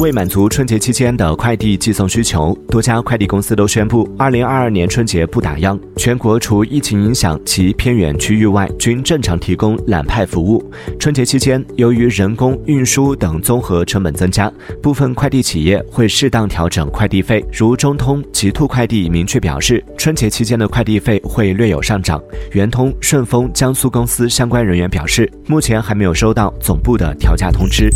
为满足春节期间的快递寄送需求多家快递公司都宣布二零二二年春节不打烊全国除疫情影响及偏远区域外均正常提供揽派服务。春节期间由于人工运输等综合成本增加部分快递企业会适当调整快递费如中通极兔快递明确表示。春节期间的快递费会略有上涨圆通顺丰江苏公司相关人员表示目前还没有收到总部的调价通知。